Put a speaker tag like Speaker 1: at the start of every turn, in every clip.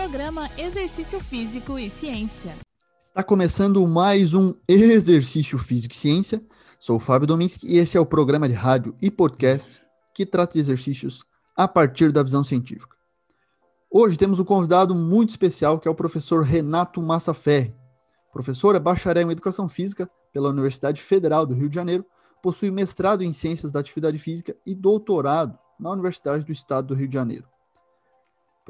Speaker 1: Programa Exercício Físico e Ciência.
Speaker 2: Está começando mais um Exercício Físico e Ciência. Sou o Fábio Dominski e esse é o programa de rádio e podcast que trata de exercícios a partir da visão científica. Hoje temos um convidado muito especial que é o professor Renato Massaferri. Professor é bacharel em Educação Física pela Universidade Federal do Rio de Janeiro, possui mestrado em Ciências da Atividade Física e doutorado na Universidade do Estado do Rio de Janeiro.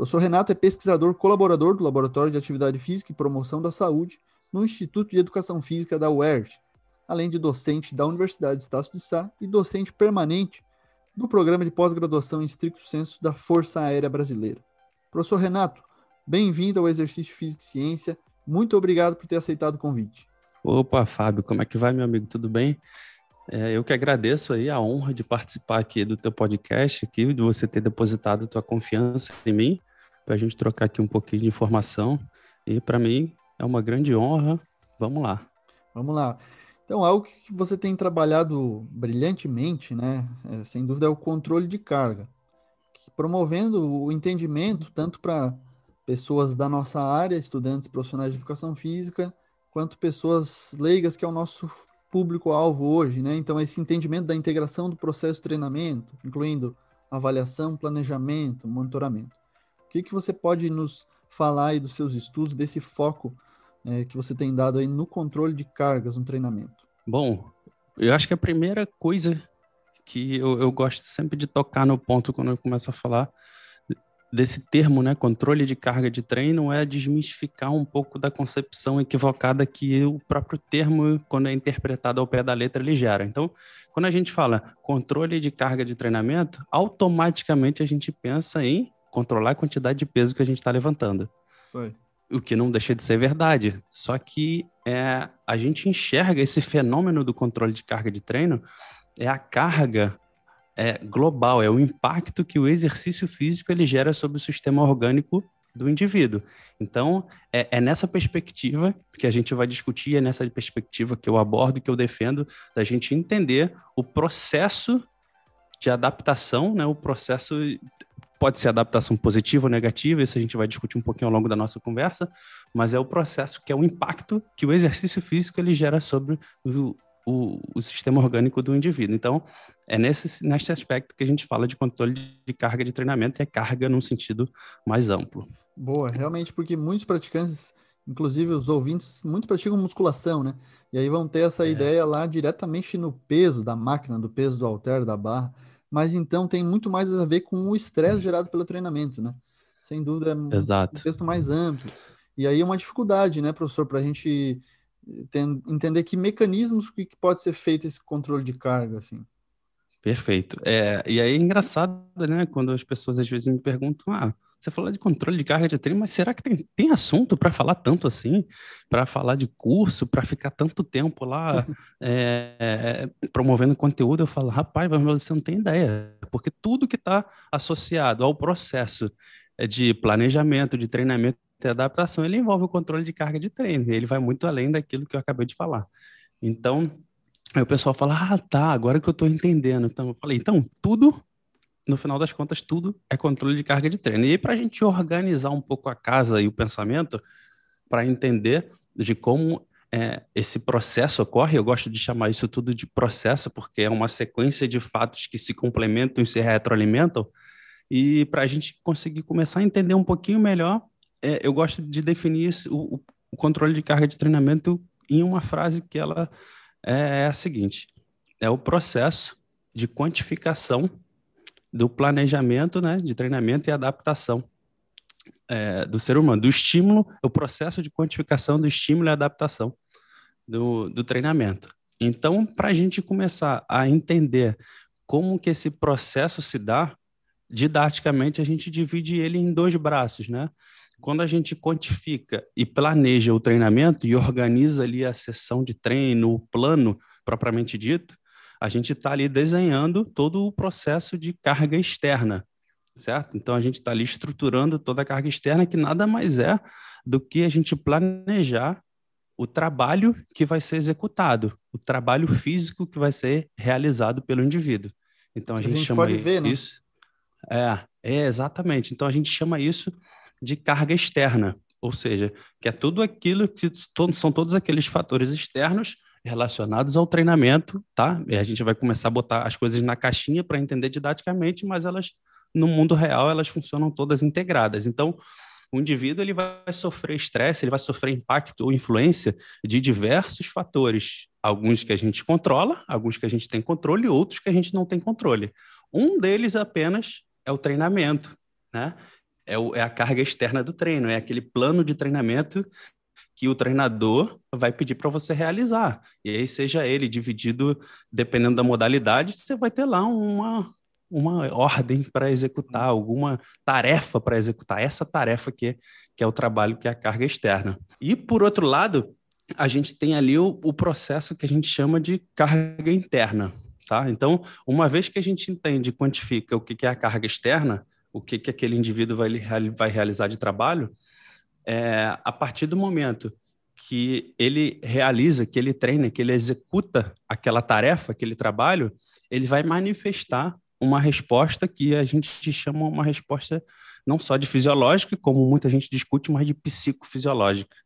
Speaker 2: Professor Renato é pesquisador colaborador do Laboratório de Atividade Física e Promoção da Saúde no Instituto de Educação Física da UERJ, além de docente da Universidade Estácio de Sá e docente permanente do Programa de Pós-Graduação em Estricto Senso da Força Aérea Brasileira. Professor Renato, bem-vindo ao Exercício Física e Ciência. Muito obrigado por ter aceitado o convite.
Speaker 3: Opa, Fábio, como é que vai, meu amigo? Tudo bem? É, eu que agradeço aí a honra de participar aqui do teu podcast, aqui, de você ter depositado tua confiança em mim, para a gente trocar aqui um pouquinho de informação. E para mim é uma grande honra. Vamos lá.
Speaker 2: Vamos lá. Então, algo que você tem trabalhado brilhantemente, né? É, sem dúvida, é o controle de carga, promovendo o entendimento tanto para pessoas da nossa área, estudantes profissionais de educação física, quanto pessoas leigas, que é o nosso público-alvo hoje, né? Então, esse entendimento da integração do processo de treinamento, incluindo avaliação, planejamento, monitoramento. O que, que você pode nos falar aí dos seus estudos, desse foco é, que você tem dado aí no controle de cargas no treinamento?
Speaker 3: Bom, eu acho que a primeira coisa que eu, eu gosto sempre de tocar no ponto quando eu começo a falar desse termo, né, controle de carga de treino, é desmistificar um pouco da concepção equivocada que o próprio termo, quando é interpretado ao pé da letra, ele gera. Então, quando a gente fala controle de carga de treinamento, automaticamente a gente pensa em controlar a quantidade de peso que a gente está levantando.
Speaker 2: Isso
Speaker 3: O que não deixa de ser verdade. Só que é, a gente enxerga esse fenômeno do controle de carga de treino, é a carga é, global, é o impacto que o exercício físico ele gera sobre o sistema orgânico do indivíduo. Então, é, é, nessa perspectiva que a gente vai discutir, é nessa perspectiva que eu abordo, que eu defendo, da gente entender o processo de adaptação, né, o processo pode ser adaptação positiva ou negativa, isso a gente vai discutir um pouquinho ao longo da nossa conversa, mas é o processo que é o impacto que o exercício físico ele gera sobre o, o, o sistema orgânico do indivíduo. Então, é nesse, nesse aspecto que a gente fala de controle de carga de treinamento, e é carga num sentido mais amplo.
Speaker 2: Boa, realmente, porque muitos praticantes, inclusive os ouvintes, muitos praticam musculação, né? E aí vão ter essa é. ideia lá diretamente no peso da máquina, do peso do halter, da barra mas então tem muito mais a ver com o estresse gerado pelo treinamento, né? Sem dúvida, é
Speaker 3: Exato.
Speaker 2: um texto mais amplo. E aí é uma dificuldade, né, professor, para a gente entender que mecanismos que pode ser feito esse controle de carga, assim.
Speaker 3: Perfeito. É, e aí é engraçado, né, quando as pessoas às vezes me perguntam, ah, você falou de controle de carga de treino, mas será que tem, tem assunto para falar tanto assim? Para falar de curso, para ficar tanto tempo lá é, promovendo conteúdo? Eu falo, rapaz, mas você não tem ideia, porque tudo que está associado ao processo de planejamento, de treinamento e adaptação, ele envolve o controle de carga de treino. Ele vai muito além daquilo que eu acabei de falar. Então, aí o pessoal fala, ah, tá, agora que eu estou entendendo. Então, eu falei, então, tudo no final das contas, tudo é controle de carga de treino. E para a gente organizar um pouco a casa e o pensamento, para entender de como é, esse processo ocorre, eu gosto de chamar isso tudo de processo, porque é uma sequência de fatos que se complementam e se retroalimentam. E para a gente conseguir começar a entender um pouquinho melhor, é, eu gosto de definir o, o, controle de carga de treinamento em uma frase que ela é, é a seguinte: é o processo de quantificação do planejamento, né, de treinamento e adaptação é, do ser humano, do estímulo, o processo de quantificação do estímulo e adaptação do, do treinamento. Então, para a gente começar a entender como que esse processo se dá, didaticamente a gente divide ele em dois braços, né? Quando a gente quantifica e planeja o treinamento e organiza ali a sessão de treino, o plano propriamente dito, a gente está ali desenhando todo o processo de carga externa, certo? Então a gente está ali estruturando toda a carga externa, que nada mais é do que a gente planejar o trabalho que vai ser executado, o trabalho físico que vai ser realizado pelo indivíduo. Então a, a gente, gente, chama
Speaker 2: pode ver, né?
Speaker 3: isso. É, é, exatamente. Então a gente chama isso de carga externa, ou seja, que é tudo aquilo que são todos aqueles fatores externos relacionados ao treinamento, tá? E a gente vai começar a botar as coisas na caixinha para entender didaticamente, mas elas no mundo real elas funcionam todas integradas. Então, o indivíduo ele vai sofrer estresse, ele vai sofrer impacto ou influência de diversos fatores, alguns que a gente controla, alguns que a gente tem controle, outros que a gente não tem controle. Um deles apenas é o treinamento, né? É, o, é a carga externa do treino, é aquele plano de treinamento que o treinador vai pedir para você realizar. E aí, seja ele dividido, dependendo da modalidade, você vai ter lá uma, uma ordem para executar, alguma tarefa para executar, essa tarefa que, que é o trabalho, que é a carga externa. E, por outro lado, a gente tem ali o, o processo que a gente chama de carga interna. Tá? Então, uma vez que a gente entende, quantifica o que, que é a carga externa, o que, que aquele indivíduo vai, vai realizar de trabalho, é, a partir do momento que ele realiza, que ele treina, que ele executa aquela tarefa, aquele trabalho, ele vai manifestar uma resposta que a gente chama uma resposta não só de fisiológica, como muita gente discute, mas de psicofisiológica.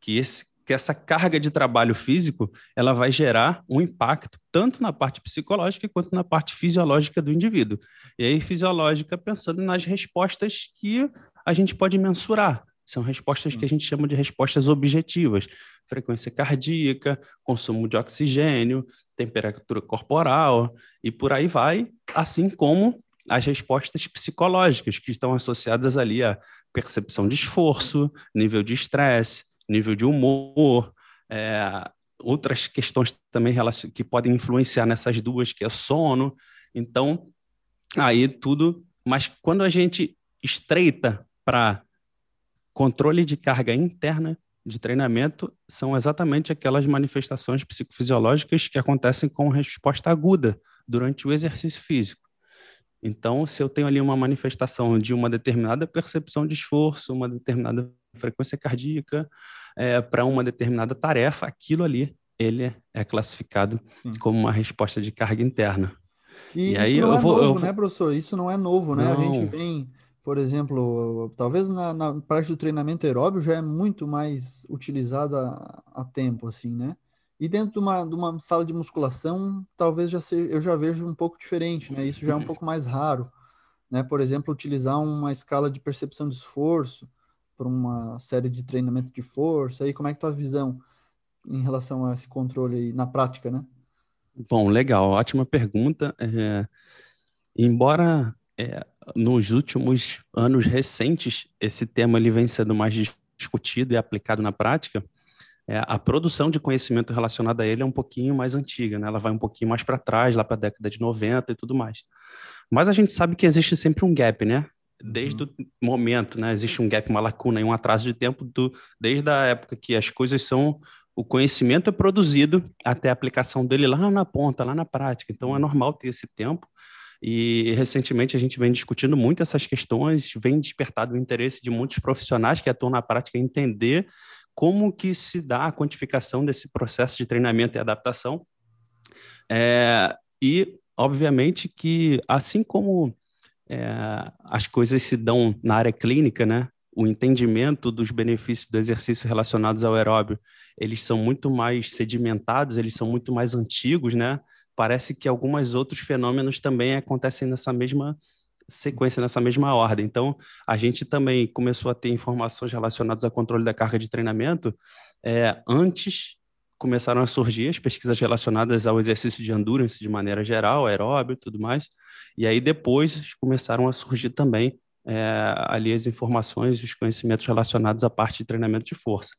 Speaker 3: Que, esse, que essa carga de trabalho físico ela vai gerar um impacto tanto na parte psicológica quanto na parte fisiológica do indivíduo. E aí, fisiológica, pensando nas respostas que a gente pode mensurar. São respostas que a gente chama de respostas objetivas: frequência cardíaca, consumo de oxigênio, temperatura corporal e por aí vai, assim como as respostas psicológicas que estão associadas ali à percepção de esforço, nível de estresse, nível de humor, é, outras questões também que podem influenciar nessas duas, que é sono. Então, aí tudo. Mas quando a gente estreita para Controle de carga interna de treinamento são exatamente aquelas manifestações psicofisiológicas que acontecem com resposta aguda durante o exercício físico. Então, se eu tenho ali uma manifestação de uma determinada percepção de esforço, uma determinada frequência cardíaca, é, para uma determinada tarefa, aquilo ali ele é classificado Sim. como uma resposta de carga interna.
Speaker 2: E, e aí eu é vou, novo, eu vou... né, professor? Isso não é novo, né? Não. A gente vem por exemplo, talvez na, na, parte do treinamento aeróbio já é muito mais utilizada a, tempo, assim, né? E dentro de uma, de uma sala de musculação, talvez já seja, eu já vejo um pouco diferente, né? Isso já é um pouco mais raro, né? Por exemplo, utilizar uma escala de percepção de esforço para uma série de treinamento de força. Aí, como é que tua visão em relação a esse controle aí na prática, né?
Speaker 3: Bom, legal, ótima pergunta. É, embora é, nos últimos anos recentes, esse tema ele vem sendo mais discutido e aplicado na prática. É, a produção de conhecimento relacionado a ele é um pouquinho mais antiga, né? ela vai um pouquinho mais para trás, lá para a década de 90 e tudo mais. Mas a gente sabe que existe sempre um gap, né? Desde uhum. o momento, né? Existe um gap, uma lacuna e um atraso de tempo do, desde a época que as coisas são o conhecimento é produzido até a aplicação dele lá na ponta, lá na prática. Então é normal ter esse tempo. E recentemente a gente vem discutindo muito essas questões, vem despertado o interesse de muitos profissionais que atuam na prática entender como que se dá a quantificação desse processo de treinamento e adaptação. É, e, obviamente, que assim como é, as coisas se dão na área clínica, né? O entendimento dos benefícios do exercício relacionados ao aeróbio, eles são muito mais sedimentados, eles são muito mais antigos, né? Parece que alguns outros fenômenos também acontecem nessa mesma sequência, nessa mesma ordem. Então, a gente também começou a ter informações relacionadas ao controle da carga de treinamento é, antes começaram a surgir as pesquisas relacionadas ao exercício de endurance de maneira geral, aeróbio e tudo mais, e aí depois começaram a surgir também é, ali as informações e os conhecimentos relacionados à parte de treinamento de força.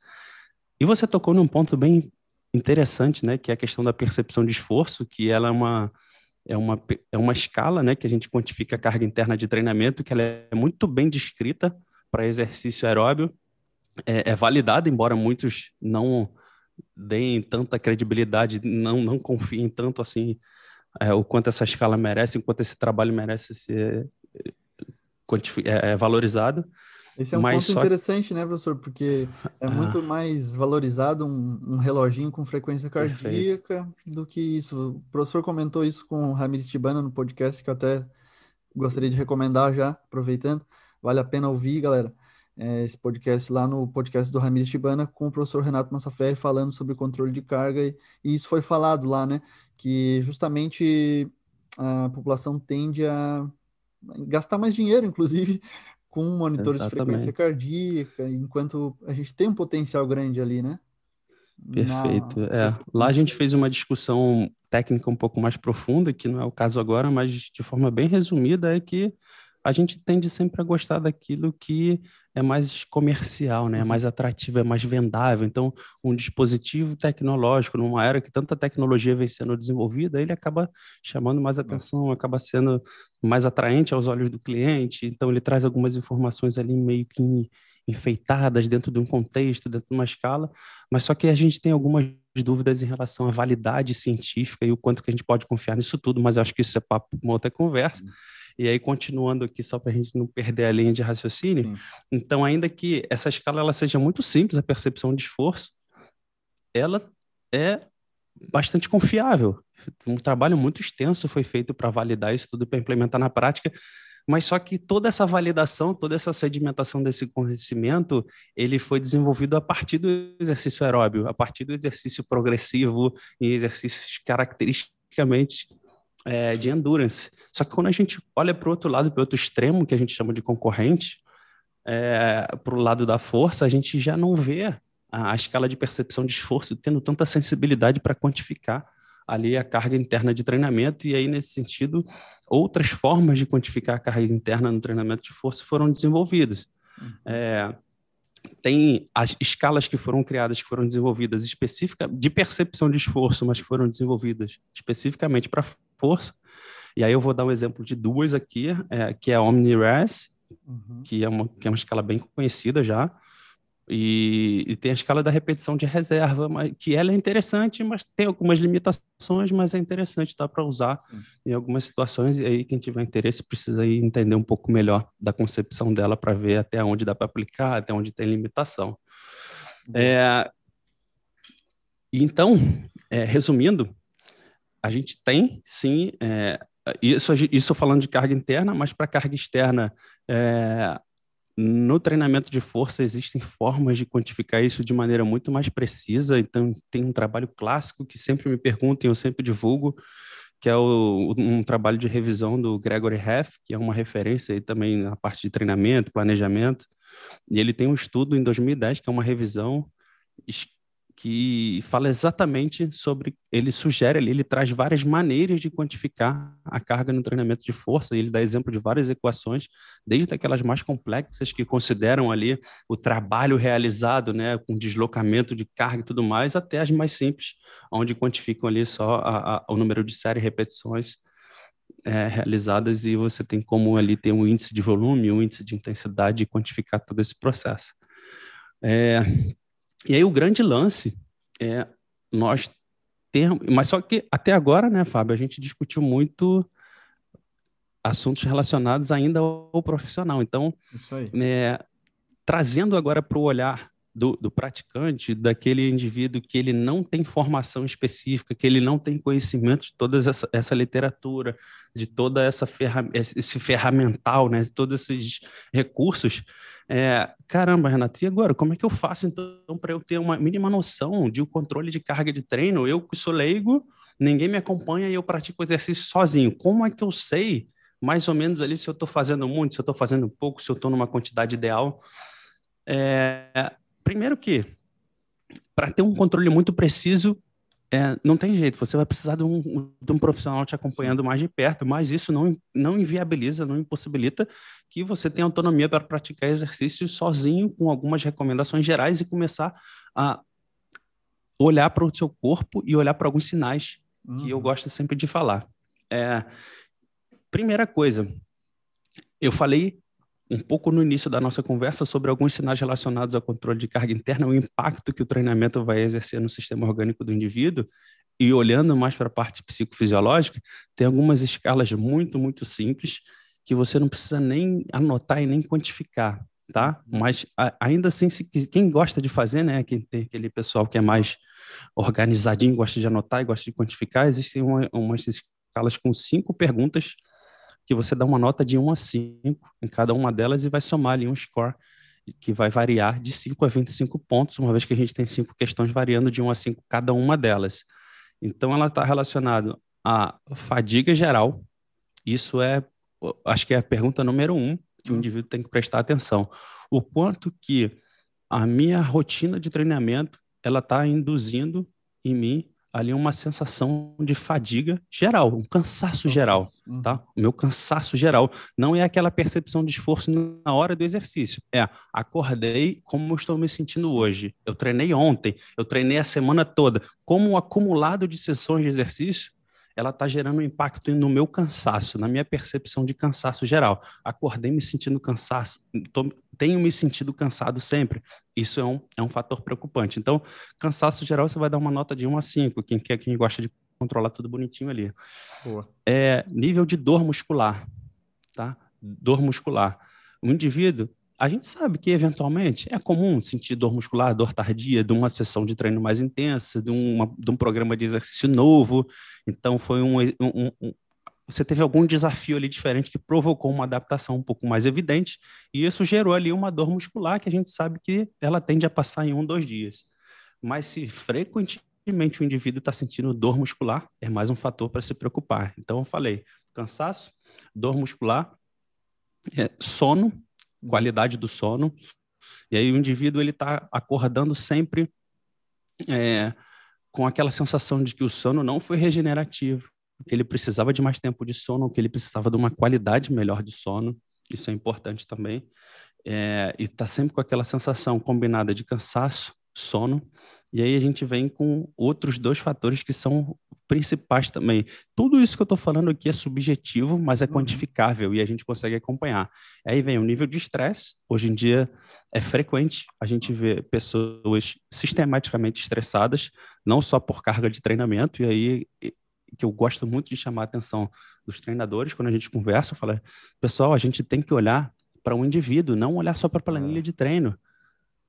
Speaker 3: E você tocou num ponto bem interessante, né, que é a questão da percepção de esforço, que ela é uma é uma, é uma escala, né, que a gente quantifica a carga interna de treinamento, que ela é muito bem descrita para exercício aeróbio, é, é validada, embora muitos não deem tanta credibilidade, não, não confiem tanto assim é, o quanto essa escala merece, o quanto esse trabalho merece ser é, é valorizado.
Speaker 2: Esse é um Mas ponto interessante, né, professor? Porque é ah. muito mais valorizado um, um, reloginho com frequência cardíaca Perfeito. do que isso. O professor comentou isso com o Ramires Tibana no podcast, que eu até gostaria de recomendar já, aproveitando. Vale a pena ouvir, galera. é, esse podcast lá no podcast do Ramires Tibana com o professor Renato Massaferri falando sobre controle de carga e, e isso foi falado lá, né? Que justamente a população tende a gastar mais dinheiro, inclusive, com monitores Exatamente. de frequência cardíaca, enquanto a gente tem um potencial grande ali, né?
Speaker 3: Perfeito. Na... É. Lá a gente fez uma discussão técnica um pouco mais profunda, que não é o caso agora, mas de forma bem resumida, é que a gente tende sempre a gostar daquilo que é mais comercial, né? É mais atrativo, é mais vendável. Então, um dispositivo tecnológico, numa era que tanta tecnologia vem sendo desenvolvida, ele acaba chamando mais atenção, acaba sendo mais atraente aos olhos do cliente. Então, ele traz algumas informações ali meio que enfeitadas dentro de um contexto, dentro de uma escala, mas só que a gente tem algumas dúvidas em relação à validade científica e o quanto que a gente pode confiar nisso tudo, mas acho que isso é papo uma outra conversa. Uhum. E aí, continuando aqui, só para a gente não perder a linha de raciocínio, Sim. então, ainda que essa escala ela seja muito simples, a percepção de esforço, ela é bastante confiável. Um trabalho muito extenso foi feito para validar isso tudo, para implementar na prática, mas só que toda essa validação, toda essa sedimentação desse conhecimento, ele foi desenvolvido a partir do exercício aeróbio, a partir do exercício progressivo e exercícios caracteristicamente é, de endurance. Só que quando a gente olha para o outro lado, para o outro extremo, que a gente chama de concorrente, é, para o lado da força, a gente já não vê a, a escala de percepção de esforço tendo tanta sensibilidade para quantificar ali a carga interna de treinamento, e aí, nesse sentido, outras formas de quantificar a carga interna no treinamento de força foram desenvolvidas. Uhum. É, tem as escalas que foram criadas, que foram desenvolvidas específica de percepção de esforço, mas que foram desenvolvidas especificamente para força. E aí eu vou dar um exemplo de duas aqui, é, que é a OmniRes, uhum. que, é uma, que é uma escala bem conhecida já, e, e, tem a escala da repetição de reserva, mas, que ela é interessante, mas tem algumas limitações, mas é interessante, dá para usar uhum. em algumas situações, e aí quem tiver interesse precisa entender um pouco melhor da concepção dela para ver até onde dá para aplicar, até onde tem limitação. Uhum. É, então, é, resumindo, a gente tem, sim, é, isso, isso falando de carga interna, mas para carga externa, é, no treinamento de força existem formas de quantificar isso de maneira muito mais precisa. Então, tem um trabalho clássico que sempre me perguntam, eu sempre divulgo, que é o, um trabalho de revisão do Gregory Heff, que é uma referência aí também na parte de treinamento, planejamento. E ele tem um estudo em 2010 que é uma revisão que fala exatamente sobre. Ele sugere ali, ele traz várias maneiras de quantificar a carga no treinamento de força. Ele dá exemplo de várias equações, desde aquelas mais complexas que consideram ali o trabalho realizado, né, com deslocamento de carga e tudo mais, até as mais simples, onde quantificam ali só a, a, o número de série repetições. É, realizadas e você tem como ali ter um índice de volume, um índice de intensidade e quantificar todo esse processo. É, e aí o grande lance é nós termos, mas só que até agora, né, Fábio, a gente discutiu muito assuntos relacionados ainda ao profissional. Então, né, trazendo agora para o olhar do, do, praticante, daquele indivíduo que ele não tem formação específica, que ele não tem conhecimento de toda essa, essa literatura, de toda essa ferra, esse ferramental, né, de todos esses recursos, é, caramba, Renato, e agora? Como é que eu faço então para eu ter uma mínima noção de o controle de carga de treino? Eu que sou leigo, ninguém me acompanha e eu pratico exercício sozinho. Como é que eu sei mais ou menos ali se eu estou fazendo muito, se eu estou fazendo pouco, se eu estou numa quantidade ideal? É, primeiro que para ter um controle muito preciso, é, não tem jeito, você vai precisar de um, de um, profissional te acompanhando mais de perto, mas isso não, não inviabiliza, não impossibilita que você tenha autonomia para praticar exercícios sozinho, com algumas recomendações gerais e começar a olhar para o seu corpo e olhar para alguns sinais uhum. que eu uhum. gosto sempre de falar. É, primeira coisa, eu falei um pouco no início da nossa conversa sobre alguns sinais relacionados ao controle de carga interna, o impacto que o treinamento vai exercer no sistema orgânico do indivíduo. E olhando mais para a parte psicofisiológica, tem algumas escalas muito, muito simples que você não precisa nem anotar e nem quantificar, tá? Uhum. Mas a, ainda assim, se, quem gosta de fazer, né, quem tem aquele pessoal que é mais organizadinho, gosta de anotar e gosta de quantificar, existem uma, umas escalas com cinco perguntas que você dá uma nota de 1 a 5 em cada uma delas e vai somar ali um score. que vai variar de 5 a 25 pontos, uma vez que a gente tem cinco questões variando de 1 a 5 cada uma delas. Então, ela está relacionada à fadiga geral. Isso é, acho que é a pergunta número um que o indivíduo tem que prestar atenção. O quanto que a minha rotina de treinamento ela está induzindo em mim ali uma sensação de fadiga geral, um cansaço geral, uhum. tá? O meu cansaço geral não é aquela percepção de esforço na hora do exercício. É, acordei como estou me sentindo hoje. Eu treinei ontem, eu treinei a semana toda. Como um acumulado de sessões de exercício, ela está gerando um impacto no meu cansaço, na minha percepção de cansaço geral. Acordei me sentindo cansaço, tô, tenho me sentido cansado sempre. Isso é um, é um fator preocupante. Então, cansaço geral, você vai dar uma nota de 1 a 5, quem quer, quem gosta de controlar tudo bonitinho ali. Boa. É, nível de dor muscular, tá? Dor muscular. O indivíduo a gente sabe que, eventualmente, é comum sentir dor muscular, dor tardia de uma sessão de treino mais intensa, de, uma, de um programa de exercício novo. Então, foi um, um, um, Você teve algum desafio ali diferente que provocou uma adaptação um pouco mais evidente, e isso gerou ali uma dor muscular que a gente sabe que ela tende a passar em um, dois dias. Mas se frequentemente o indivíduo está sentindo dor muscular, é mais um fator para se preocupar. Então, eu falei: cansaço, dor muscular, é, sono qualidade do sono. E aí o indivíduo ele está acordando sempre é, com aquela sensação de que o sono não foi regenerativo, que ele precisava de mais tempo de sono, que ele precisava de uma qualidade melhor de sono. Isso é importante também. É, e está sempre com aquela sensação combinada de cansaço, sono. E aí a gente vem com outros dois fatores que são principais também. Tudo isso que eu estou falando aqui é subjetivo, mas é uhum. quantificável e a gente consegue acompanhar. Aí vem o nível de estresse. Hoje em dia é frequente a gente ver pessoas sistematicamente estressadas, não só por carga de treinamento, e aí que eu gosto muito de chamar a atenção dos treinadores quando a gente conversa, fala, pessoal, a gente tem que olhar para um indivíduo, não olhar só para a planilha é. de treino.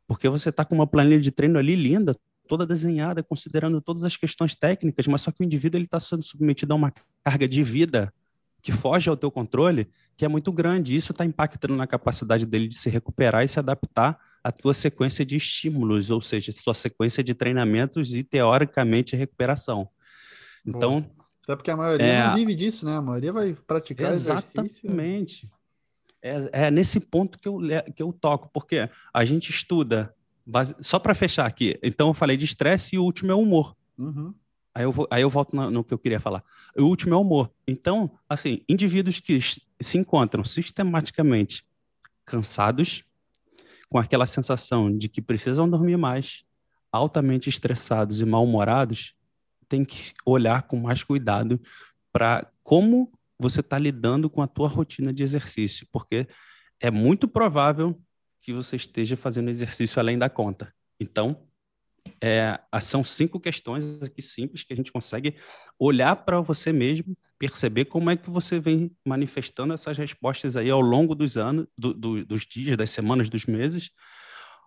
Speaker 3: Porque você está com uma planilha de treino ali linda, toda desenhada, considerando todas as questões técnicas, mas só que o indivíduo ele está sendo submetido a uma carga de vida que foge ao teu controle, que é muito grande. Isso está impactando na capacidade dele de se recuperar e se adaptar à tua sequência de estímulos, ou seja, sua sequência de treinamentos e, teoricamente, recuperação. Então... Boa.
Speaker 2: Até porque a maioria é... não vive disso, né? A maioria vai praticar
Speaker 3: Exatamente. É, é nesse ponto que eu, que eu toco, porque a gente estuda Base... Só para fechar aqui. Então, eu falei de estresse e o último é o humor. Uhum. Aí, eu vou, aí eu volto no, no, que eu queria falar. O último é o humor. Então, assim, indivíduos que se encontram sistematicamente cansados, com aquela sensação de que precisam dormir mais, altamente estressados e mal-humorados, tem que olhar com mais cuidado para como você está lidando com a tua rotina de exercício, porque é muito provável que você esteja fazendo exercício além da conta. Então, é, são cinco questões aqui simples que a gente consegue olhar para você mesmo, perceber como é que você vem manifestando essas respostas aí ao longo dos anos, do, do, dos dias, das semanas, dos meses.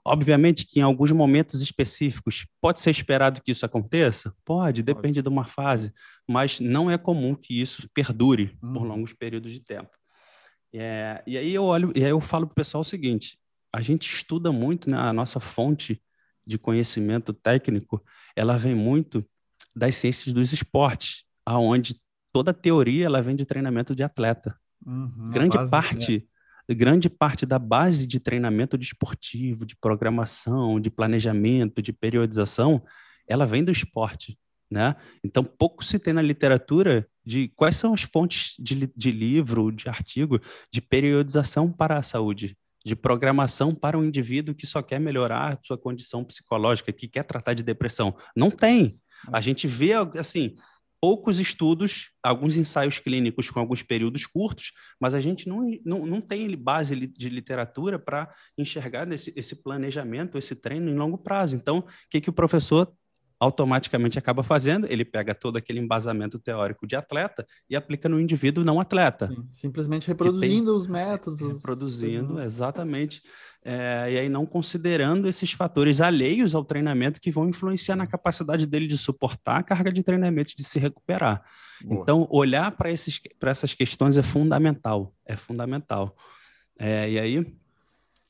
Speaker 3: Obviamente que em alguns momentos específicos pode ser esperado que isso aconteça? Pode, depende de uma fase, mas não é comum que isso perdure por uhum. longos períodos de tempo. É, e aí eu olho, e aí eu falo para o pessoal o seguinte: a gente estuda muito, né? a nossa fonte de conhecimento técnico, ela vem muito das ciências dos esportes, aonde toda a teoria ela vem de treinamento de atleta. Uhum, grande base, parte, é. grande parte da base de treinamento desportivo, de, de programação, de planejamento, de periodização, ela vem do esporte, né? Então pouco se tem na literatura de quais são as fontes de, de livro, de artigo, de periodização para a saúde de programação para um indivíduo que só quer melhorar sua condição psicológica, que quer tratar de depressão. Não tem. A gente vê, assim, poucos estudos, alguns ensaios clínicos com alguns períodos curtos, mas a gente não, não, não tem base de literatura para enxergar esse, esse planejamento, esse treino em longo prazo. Então, o que, que o professor automaticamente acaba fazendo, ele pega todo aquele embasamento teórico de atleta e aplica no indivíduo não atleta. Sim,
Speaker 2: simplesmente reproduzindo tem, os métodos.
Speaker 3: Reproduzindo, exatamente. É, e aí não considerando esses fatores alheios ao treinamento que vão influenciar na capacidade dele de suportar a carga de treinamento, de se recuperar. Boa. Então, olhar para essas questões é fundamental, é fundamental. É, e aí,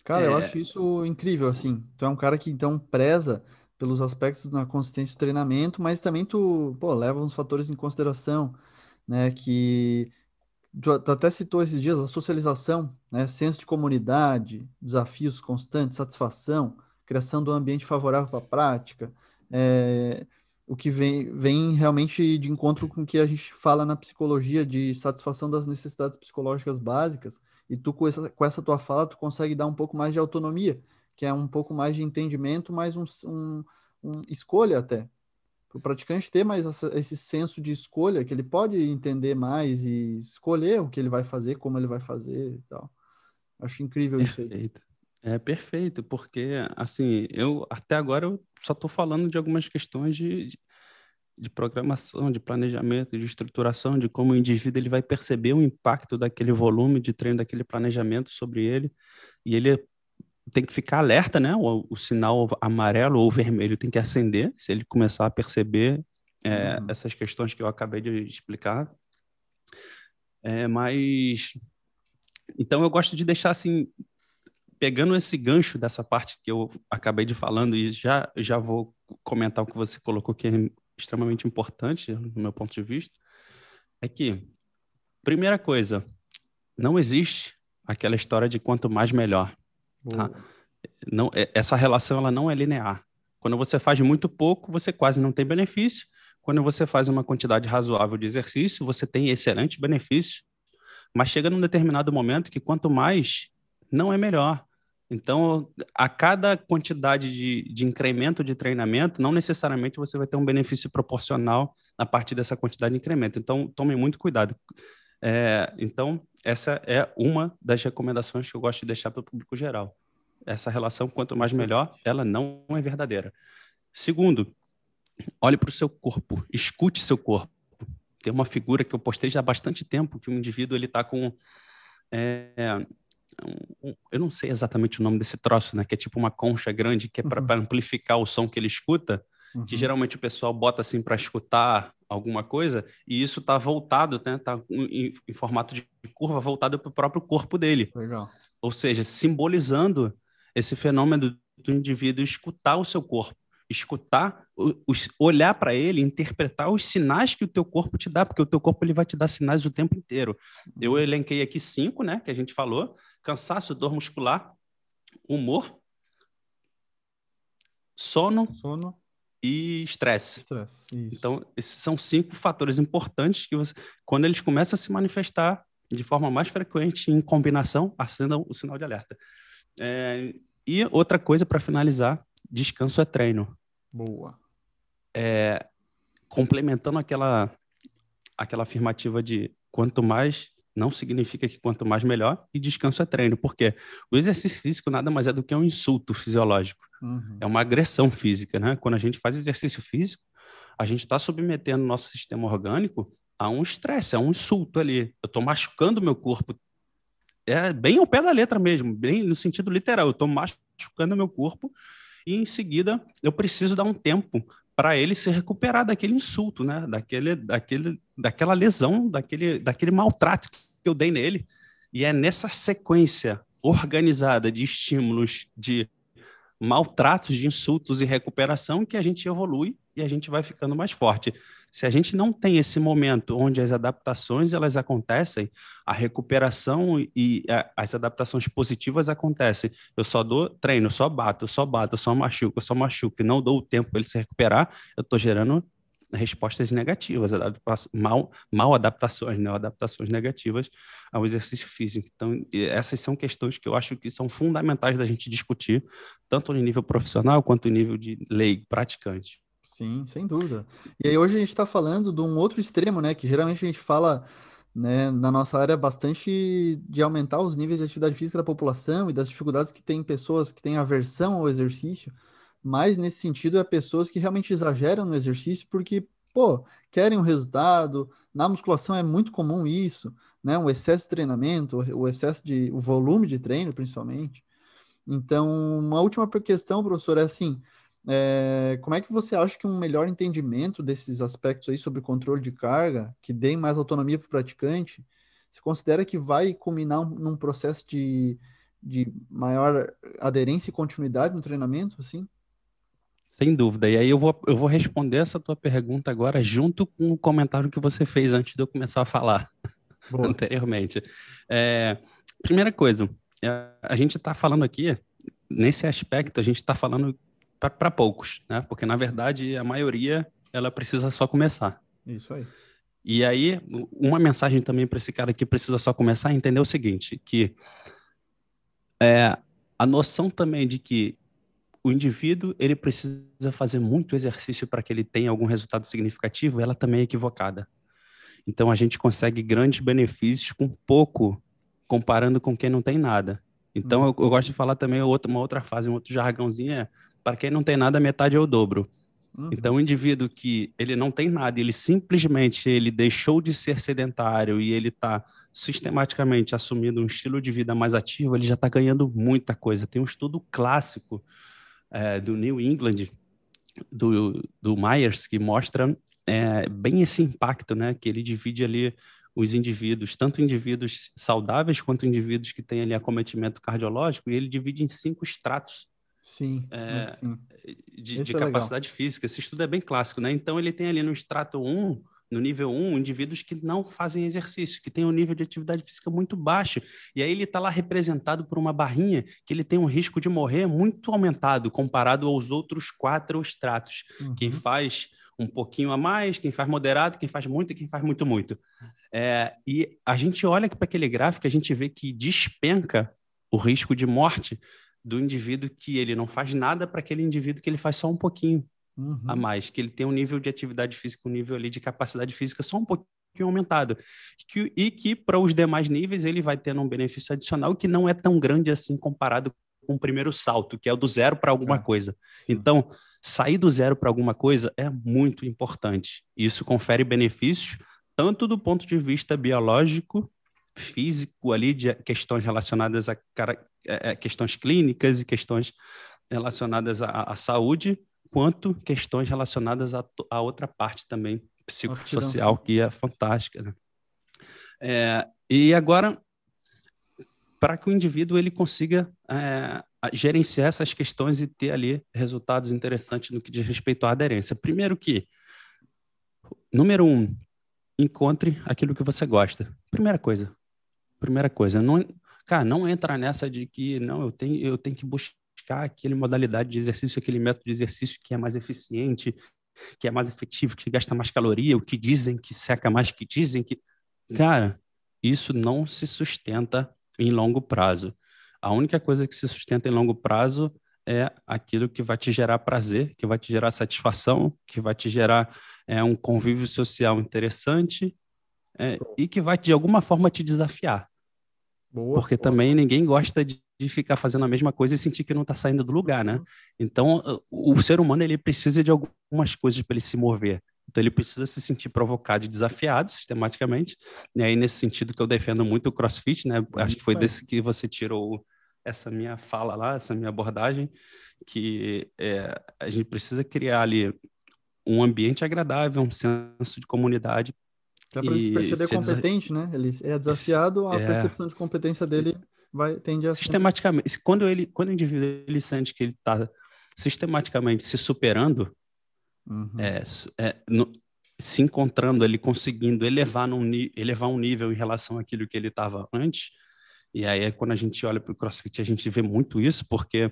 Speaker 2: Cara, é... eu acho isso incrível, assim. Tu é um cara que, então, preza pelos aspectos da consistência do treinamento, mas também tu, pô, leva uns fatores em consideração, né, que tu, tu até citou esses dias a socialização, né, senso de comunidade, desafios constantes, satisfação, criação do ambiente favorável para a prática, é, o que vem, vem realmente de encontro com o que a gente fala na psicologia de satisfação das necessidades psicológicas básicas, e tu com essa, com essa tua fala, tu consegue dar um pouco mais de autonomia, que é um pouco mais de entendimento, mais um, um, um escolha até. Para o praticante ter mais essa, esse senso de escolha, que ele pode entender mais e escolher o que ele vai fazer, como ele vai fazer e tal. Acho incrível
Speaker 3: perfeito.
Speaker 2: isso aí.
Speaker 3: É perfeito, porque assim, eu até agora eu só estou falando de algumas questões de, de, de, programação, de planejamento, de estruturação, de como o indivíduo ele vai perceber o impacto daquele volume de treino, daquele planejamento sobre ele, e ele tem que ficar alerta, né? O, o, sinal amarelo ou vermelho tem que acender se ele começar a perceber é, uhum. essas questões que eu acabei de explicar. É, mas então eu gosto de deixar assim, pegando esse gancho dessa parte que eu acabei de falando e já já vou comentar o que você colocou que é extremamente importante no meu ponto de vista, é que primeira coisa, não existe aquela história de quanto mais melhor. Tá? Não, é, essa relação ela não é linear. Quando você faz muito pouco, você quase não tem benefício. Quando você faz uma quantidade razoável de exercício, você tem excelente benefício. Mas chega num determinado momento que quanto mais, não é melhor. Então, a cada quantidade de, de incremento de treinamento, não necessariamente você vai ter um benefício proporcional a partir dessa quantidade de incremento. Então, tome muito cuidado. É, então, essa é uma das recomendações que eu gosto de deixar para o público geral. Essa relação, quanto mais melhor, ela não é verdadeira. Segundo, olhe para o seu corpo, escute seu corpo. Tem uma figura que eu postei já há bastante tempo, que um indivíduo ele está com... É, um, eu não sei exatamente o nome desse troço, né? Que é tipo uma concha grande que é para uhum. amplificar o som que ele escuta uhum. que geralmente o pessoal bota assim para escutar alguma coisa, e isso está voltado, né? Tá em, em, formato de curva voltado para o próprio corpo dele.
Speaker 2: Legal.
Speaker 3: Ou seja, simbolizando esse fenômeno do indivíduo escutar o seu corpo, escutar, olhar para ele, interpretar os sinais que o teu corpo te dá, porque o teu corpo ele vai te dar sinais o tempo inteiro. Eu uhum. elenquei aqui cinco, né, que a gente falou: cansaço, dor muscular, humor, sono,
Speaker 2: sono
Speaker 3: e estresse. Então, esses são cinco fatores importantes que você, quando eles começam a se manifestar de forma mais frequente em combinação, acendam o sinal de alerta. É, e outra coisa para finalizar, descanso é treino.
Speaker 2: Boa.
Speaker 3: É, complementando aquela aquela afirmativa de quanto mais não significa que quanto mais melhor, e descanso é treino, porque o exercício físico nada mais é do que um insulto fisiológico, uhum. é uma agressão física, né? Quando a gente faz exercício físico, a gente está submetendo o nosso sistema orgânico a um estresse, a um insulto ali. Eu estou machucando o meu corpo, é bem ao pé da letra mesmo, bem no sentido literal, eu estou machucando o meu corpo e em seguida eu preciso dar um tempo para ele se recuperar daquele insulto, né? Daquele, daquele, daquela lesão, daquele, daquele maltrato que eu dei nele. E é nessa sequência organizada de estímulos, de maltratos, de insultos e recuperação que a gente evolui e a gente vai ficando mais forte. Se a gente não tem esse momento onde as adaptações elas acontecem, a recuperação e a, as adaptações positivas acontecem. Eu só dou treino, só bato, só bato, só machuco, só machuco e não dou o tempo para ele se recuperar, eu estou gerando respostas negativas, mal, mal adaptações, né? adaptações negativas ao exercício físico. Então, essas são questões que eu acho que são fundamentais da gente discutir, tanto no nível profissional quanto no nível de lei praticante.
Speaker 2: Sim, sem dúvida. E aí hoje a gente está falando de um outro extremo, né? Que geralmente a gente fala né, na nossa área bastante de aumentar os níveis de atividade física da população e das dificuldades que tem pessoas que têm aversão ao exercício mas nesse sentido é pessoas que realmente exageram no exercício porque, pô, querem um resultado. Na musculação é muito comum isso, né? Um excesso de treinamento, o excesso de o volume de treino, principalmente. Então, uma última questão, professor, é assim: é, como é que você acha que um melhor entendimento desses aspectos aí sobre controle de carga, que deem mais autonomia para o praticante, se considera que vai culminar num processo de de maior aderência e continuidade no treinamento, assim?
Speaker 3: Sem dúvida. E aí eu vou, eu vou responder essa tua pergunta agora junto com o comentário que você fez antes de eu começar a falar anteriormente. É, primeira coisa, é, a gente está falando aqui, nesse aspecto, a gente está falando para poucos, né? Porque, na verdade, a maioria, ela precisa só começar.
Speaker 2: Isso aí.
Speaker 3: E aí, uma mensagem também para esse cara que precisa só começar a entender o seguinte, que é, a noção também de que o indivíduo ele precisa fazer muito exercício para que ele tenha algum resultado significativo, ela também é equivocada. Então a gente consegue grandes benefícios com pouco, comparando com quem não tem nada. Então uhum. eu, eu, gosto de falar também outra, uma outra fase, um outro jargãozinho é para quem não tem nada, metade é o dobro. Uhum. Então, o indivíduo que ele não tem nada, ele simplesmente ele deixou de ser sedentário e ele está sistematicamente assumindo um estilo de vida mais ativo, ele já está ganhando muita coisa. Tem um estudo clássico é, do New England, do, do Myers, que mostra é, bem esse impacto, né? Que ele divide ali os indivíduos, tanto indivíduos saudáveis quanto indivíduos que têm ali acometimento cardiológico, e ele divide em cinco estratos
Speaker 2: Sim,
Speaker 3: é, sim. de, de é capacidade legal. física. Esse estudo é bem clássico, né? Então, ele tem ali no extrato 1, no nível 1, indivíduos que não fazem exercício, que têm um nível de atividade física muito baixo. E aí ele está lá representado por uma barrinha que ele tem um risco de morrer muito aumentado comparado aos outros quatro estratos. Uhum. Quem faz um pouquinho a mais, quem faz moderado, quem faz muito e quem faz muito, muito. É, e a gente olha para aquele gráfico, a gente vê que despenca o risco de morte do indivíduo que ele não faz nada para aquele indivíduo que ele faz só um pouquinho uhum. a mais, que ele tem um nível de atividade física, um nível ali de capacidade física só um pouquinho aumentado. Que, e que para os demais níveis ele vai tendo um benefício adicional que não é tão grande assim comparado com o primeiro salto, que é o do zero para alguma é. coisa. Sim. Então, sair do zero para alguma coisa é muito importante. Isso confere benefícios tanto do ponto de vista biológico físico ali de questões relacionadas a cara, é, é, questões clínicas e questões relacionadas à, à saúde, quanto questões relacionadas à, à outra parte também psicossocial que é fantástica. Né? É, e agora, para que o indivíduo ele consiga é, gerenciar essas questões e ter ali resultados interessantes no que diz respeito à aderência. Primeiro que, número um, encontre aquilo que você gosta. Primeira coisa, primeira coisa. Não, cara, não entra nessa de que não, eu tenho, eu tenho que buscar aquele modalidade de exercício, aquele método de exercício que é mais eficiente, que é mais efetivo, que gasta mais caloria, o que dizem que seca mais, que dizem que. Cara, isso não se sustenta em longo prazo. A única coisa que se sustenta em longo prazo é aquilo que vai te gerar prazer, que vai te gerar satisfação, que vai te gerar é, um convívio social interessante é, e que vai de alguma forma te desafiar. Boa, Porque boa. também ninguém gosta de, de, ficar fazendo a mesma coisa e sentir que não está saindo do lugar, né? Então, o ser humano ele precisa de algumas coisas para ele se mover. Então, ele precisa se sentir provocado e desafiado sistematicamente. E aí, nesse sentido que eu defendo muito o CrossFit, né? Acho que foi desse que você tirou essa minha fala lá, essa minha abordagem, que é, a gente precisa criar ali um ambiente agradável, um senso de comunidade
Speaker 2: Dá para ele se perceber competente, né? Ele é desafiado, a é... percepção de competência dele vai tende a
Speaker 3: sistematicamente. Quando ele, quando o indivíduo ele sente que ele está sistematicamente se superando, uhum. é, é, no, se encontrando ali, conseguindo elevar, num, elevar um nível em relação àquilo que ele estava antes. E aí, quando a gente olha para o CrossFit, a gente vê muito isso, porque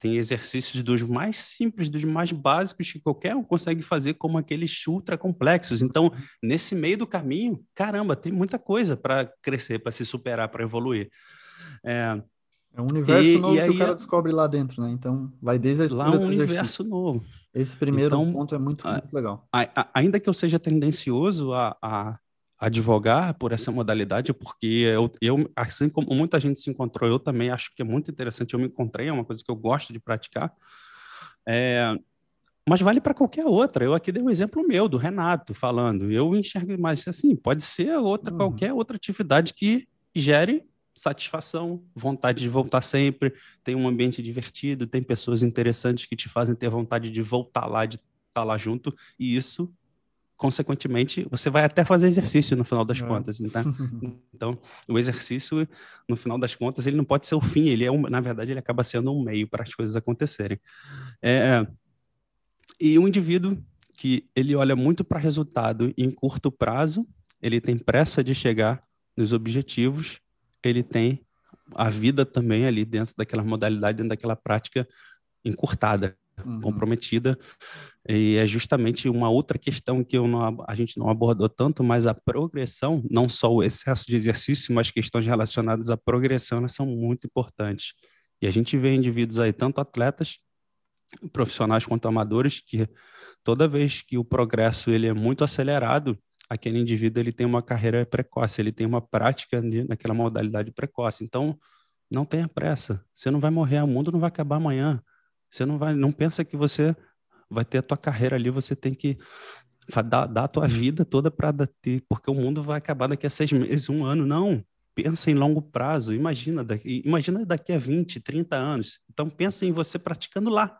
Speaker 3: tem exercícios dos mais simples, dos mais básicos que qualquer um consegue fazer, como aqueles ultra complexos. Então, nesse meio do caminho, caramba, tem muita coisa para crescer, para se superar, para evoluir.
Speaker 2: É, é um universo e, novo e que o cara descobre lá dentro, né? Então, vai desde a escolha
Speaker 3: lá um universo novo.
Speaker 2: Esse primeiro então, ponto é muito, muito legal.
Speaker 3: A, a, ainda que eu seja tendencioso a, a advogar por essa modalidade, porque eu, eu, assim como muita gente se encontrou, eu também acho que é muito interessante, eu me encontrei, é uma coisa que eu gosto de praticar, é, mas vale para qualquer outra. Eu aqui dei um exemplo meu, do Renato, falando, eu enxergo, mas assim, pode ser outra, uhum. qualquer outra atividade que gere satisfação, vontade de voltar sempre, tem um ambiente divertido, tem pessoas interessantes que te fazem ter vontade de voltar lá, de estar lá junto, e isso consequentemente, você vai até fazer exercício no final das é. contas, tá? Então, o exercício, no final das contas, ele não pode ser o fim, ele é, um, na verdade, ele acaba sendo um meio para as coisas acontecerem. É, e o indivíduo que ele olha muito para resultado em curto prazo, ele tem pressa de chegar nos objetivos, ele tem a vida também ali dentro daquela modalidade, dentro daquela prática encurtada, uhum. comprometida. E é justamente uma outra questão que não, a gente não abordou tanto, mas a progressão, não só o excesso de exercício, mas questões relacionadas à progressão, elas são muito importantes. E a gente vê indivíduos aí, tanto atletas, profissionais quanto amadores, que toda vez que o progresso ele é muito acelerado, aquele indivíduo ele tem uma carreira precoce, ele tem uma prática naquela modalidade precoce. Então, não tenha pressa. Você não vai morrer, o mundo não vai acabar amanhã. Você não vai, não pensa que você vai ter a tua carreira ali, você tem que dar, dar a tua vida toda para ter, porque o mundo vai acabar daqui a seis meses, um ano. Não, pensa em longo prazo. Imagina daqui, imagina daqui a 20, 30 anos. Então pensa em você praticando lá.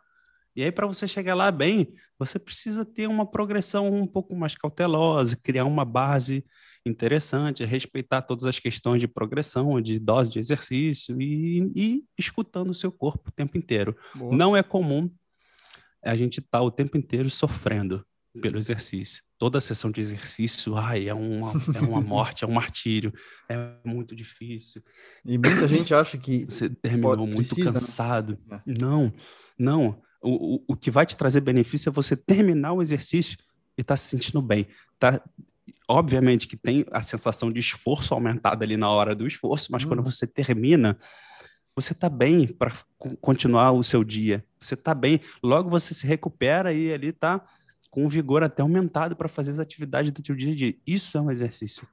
Speaker 3: E aí, para você chegar lá bem, você precisa ter uma progressão um pouco mais cautelosa, criar uma base interessante, respeitar todas as questões de progressão, de dose de exercício e, e escutando o seu corpo o tempo inteiro. Boa. Não é comum a gente estar tá o tempo inteiro sofrendo pelo exercício. Toda sessão de exercício, ai, é uma, é uma morte, é um martírio, é muito difícil.
Speaker 2: E muita gente acha que
Speaker 3: você terminou pode, muito precisa, né? cansado. Né? Não, não. O, o, o que vai te trazer benefício é você terminar o exercício e estar tá se sentindo bem, tá obviamente que tem a sensação de esforço aumentada ali na hora do esforço, mas quando você termina, você está bem para continuar o seu dia. Você está bem, logo você se recupera e ali está com vigor até aumentado para fazer as atividades do seu dia a dia. Isso é um exercício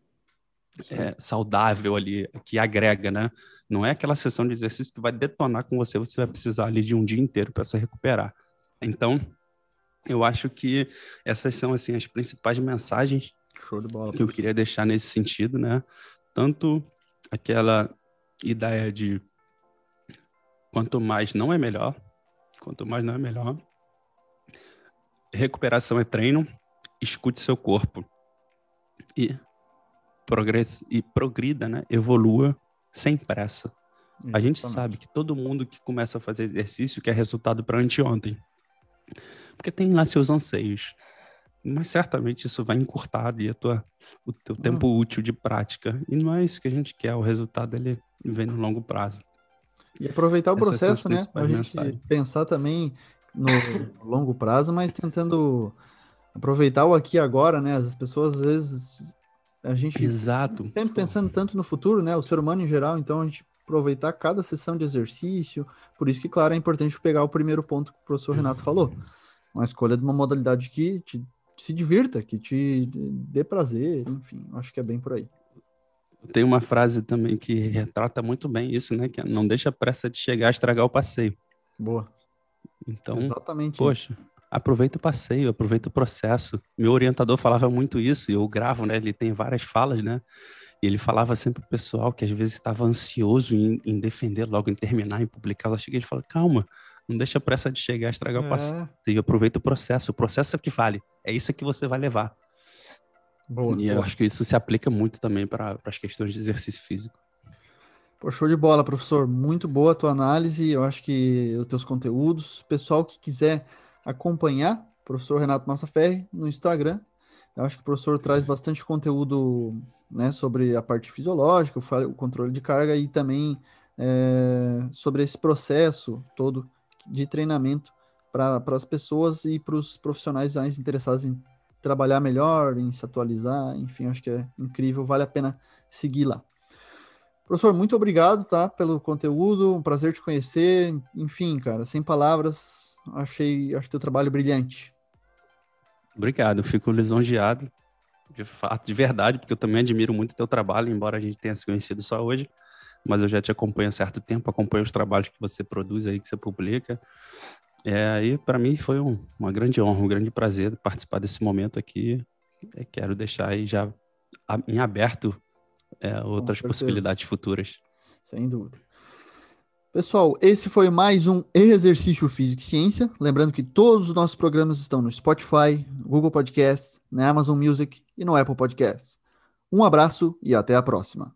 Speaker 3: é, saudável ali, que agrega, né? Não é aquela sessão de exercício que vai detonar com você, você vai precisar ali de um dia inteiro para se recuperar. Então, eu acho que essas são assim as principais mensagens
Speaker 2: Show de bola.
Speaker 3: Que eu queria deixar nesse sentido, né? Tanto aquela ideia de quanto mais não é melhor, quanto mais não é melhor. Recuperação é treino, escute seu corpo e progresse e progrida, né? Evolua sem pressa. A gente sabe que todo mundo que começa a fazer exercício quer resultado para anteontem. Porque tem lá seus anseios mas certamente isso vai encurtar ali a tua, o teu hum. tempo útil de prática. E não é isso que a gente quer, o resultado ele vem no longo prazo.
Speaker 2: E aproveitar o Essas processo, né? Para a gente mensagens. pensar também no longo prazo, mas tentando aproveitar o aqui e agora, né? As pessoas às vezes a gente
Speaker 3: Exato.
Speaker 2: sempre pensando tanto no futuro, né? O ser humano em geral, então a gente aproveitar cada sessão de exercício. Por isso que, claro, é importante pegar o primeiro ponto que o professor Renato falou. Uma escolha de uma modalidade que te se divirta, que te dê prazer, enfim, acho que é bem por aí.
Speaker 3: Tem uma frase também que retrata muito bem isso, né? Que não deixa a pressa de chegar a estragar o passeio.
Speaker 2: Boa.
Speaker 3: Então,
Speaker 2: Exatamente
Speaker 3: poxa, isso. aproveita o passeio, aproveita o processo. Meu orientador falava muito isso, e eu gravo, né? Ele tem várias falas, né? E ele falava sempre pro pessoal que às vezes estava ansioso em, em, defender logo, em terminar, em publicar. Eu cheguei e falei, calma, não deixa a pressa de chegar, estragar é. o passeio. Aproveita o processo. O processo é o que vale. É isso que você vai levar. Boa, e boa. eu acho que isso se aplica muito também para as questões de exercício físico.
Speaker 2: Pô, show de bola, professor. Muito boa a tua análise. Eu acho que os teus conteúdos. Pessoal que quiser acompanhar, professor Renato Massaferri, no Instagram. Eu acho que o professor traz bastante conteúdo né, sobre a parte fisiológica, o controle de carga e também é, sobre esse processo todo de treinamento para as pessoas e para os profissionais mais interessados em trabalhar melhor, em se atualizar, enfim, acho que é incrível, vale a pena seguir lá. Professor, muito obrigado, tá, pelo conteúdo, um prazer te conhecer, enfim, cara, sem palavras, achei, acho teu trabalho brilhante.
Speaker 3: Obrigado, fico lisonjeado, de fato, de verdade, porque eu também admiro muito teu trabalho, embora a gente tenha se conhecido só hoje, mas eu já te acompanho há certo tempo, acompanho os trabalhos que você produz aí, que você publica. É, e para mim foi um, uma grande honra, um grande prazer participar desse momento aqui. É, quero deixar aí já em aberto é, outras possibilidades futuras.
Speaker 2: Sem dúvida. Pessoal, esse foi mais um Exercício Físico e Ciência. Lembrando que todos os nossos programas estão no Spotify, no Google Podcasts, na Amazon Music e no Apple Podcasts. Um abraço e até a próxima.